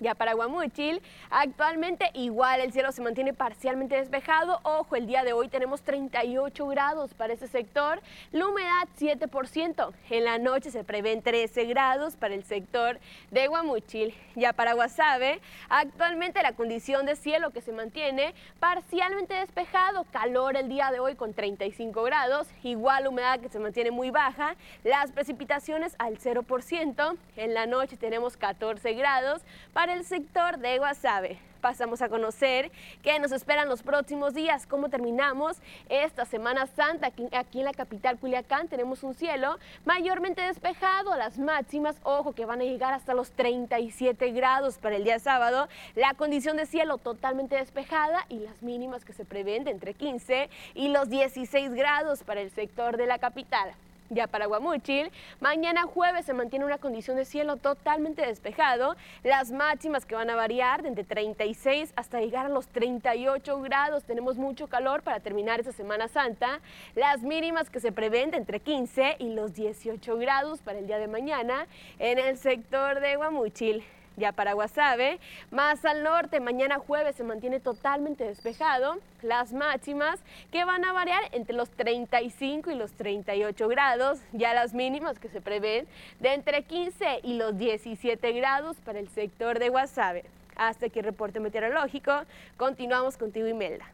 Ya para Guamuchil, actualmente igual el cielo se mantiene parcialmente despejado. Ojo, el día de hoy tenemos 38 grados para ese sector, la humedad 7%. En la noche se prevén 13 grados para el sector de Guamuchil. Ya para Guasave, actualmente la condición de cielo que se mantiene parcialmente despejado, calor el día de hoy con 35 grados, igual humedad que se mantiene muy baja, las precipitaciones al 0%. En la noche tenemos 14 grados el sector de Guasave. Pasamos a conocer qué nos esperan los próximos días, cómo terminamos esta Semana Santa. Aquí, aquí, en la capital Culiacán tenemos un cielo mayormente despejado, las máximas, ojo, que van a llegar hasta los 37 grados para el día sábado. La condición de cielo totalmente despejada y las mínimas que se prevén de entre 15 y los 16 grados para el sector de la capital. Ya para Guamuchil, mañana jueves se mantiene una condición de cielo totalmente despejado, las máximas que van a variar de entre 36 hasta llegar a los 38 grados, tenemos mucho calor para terminar esta Semana Santa, las mínimas que se prevén de entre 15 y los 18 grados para el día de mañana en el sector de Guamuchil. Ya para Guasave, más al norte, mañana jueves se mantiene totalmente despejado. Las máximas que van a variar entre los 35 y los 38 grados. Ya las mínimas que se prevén de entre 15 y los 17 grados para el sector de Guasave. Hasta aquí el reporte meteorológico. Continuamos contigo, Imelda.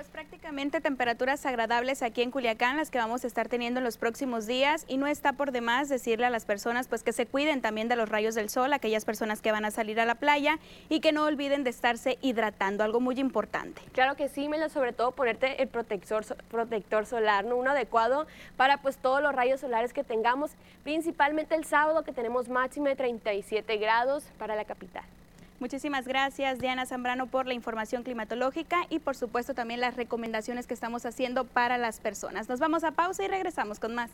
Pues prácticamente temperaturas agradables aquí en Culiacán, las que vamos a estar teniendo en los próximos días y no está por demás decirle a las personas pues que se cuiden también de los rayos del sol, aquellas personas que van a salir a la playa y que no olviden de estarse hidratando, algo muy importante. Claro que sí, Mela, sobre todo ponerte el protector, protector solar, ¿no? uno adecuado para pues todos los rayos solares que tengamos, principalmente el sábado que tenemos máximo de 37 grados para la capital. Muchísimas gracias Diana Zambrano por la información climatológica y por supuesto también las recomendaciones que estamos haciendo para las personas. Nos vamos a pausa y regresamos con más.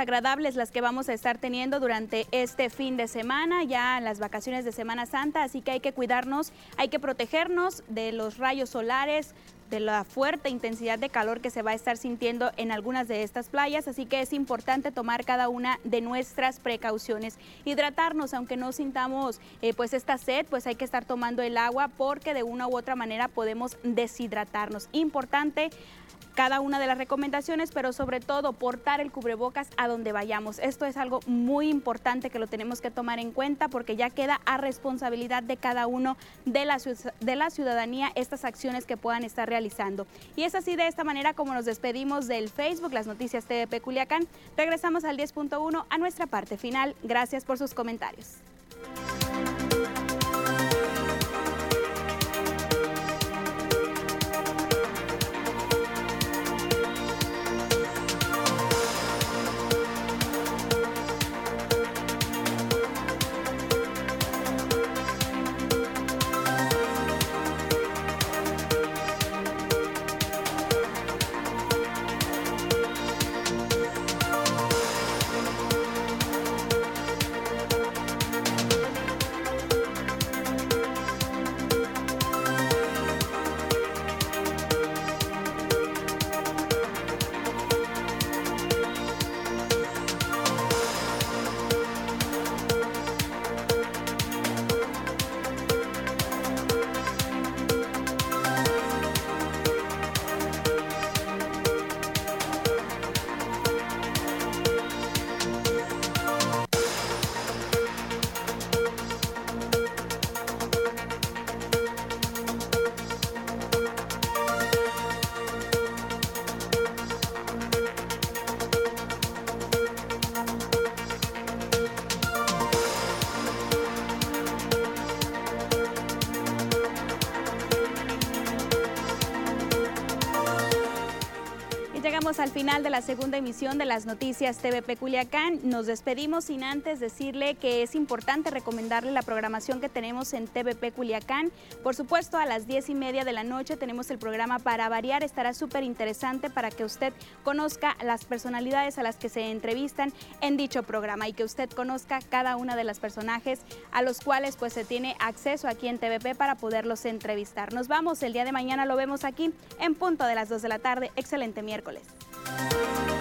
Agradables las que vamos a estar teniendo durante este fin de semana, ya las vacaciones de Semana Santa, así que hay que cuidarnos, hay que protegernos de los rayos solares, de la fuerte intensidad de calor que se va a estar sintiendo en algunas de estas playas, así que es importante tomar cada una de nuestras precauciones. Hidratarnos, aunque no sintamos eh, pues esta sed, pues hay que estar tomando el agua porque de una u otra manera podemos deshidratarnos. Importante cada una de las recomendaciones, pero sobre todo portar el cubrebocas a donde vayamos. Esto es algo muy importante que lo tenemos que tomar en cuenta porque ya queda a responsabilidad de cada uno de la, de la ciudadanía estas acciones que puedan estar realizando. Y es así de esta manera como nos despedimos del Facebook, las noticias TDP Culiacán. Regresamos al 10.1 a nuestra parte final. Gracias por sus comentarios. Al final de la segunda emisión de las noticias TVP Culiacán. Nos despedimos sin antes decirle que es importante recomendarle la programación que tenemos en TVP Culiacán. Por supuesto, a las diez y media de la noche tenemos el programa para variar. Estará súper interesante para que usted conozca las personalidades a las que se entrevistan en dicho programa y que usted conozca cada una de las personajes a los cuales pues se tiene acceso aquí en TVP para poderlos entrevistar. Nos vamos, el día de mañana lo vemos aquí en punto de las 2 de la tarde. Excelente miércoles. Música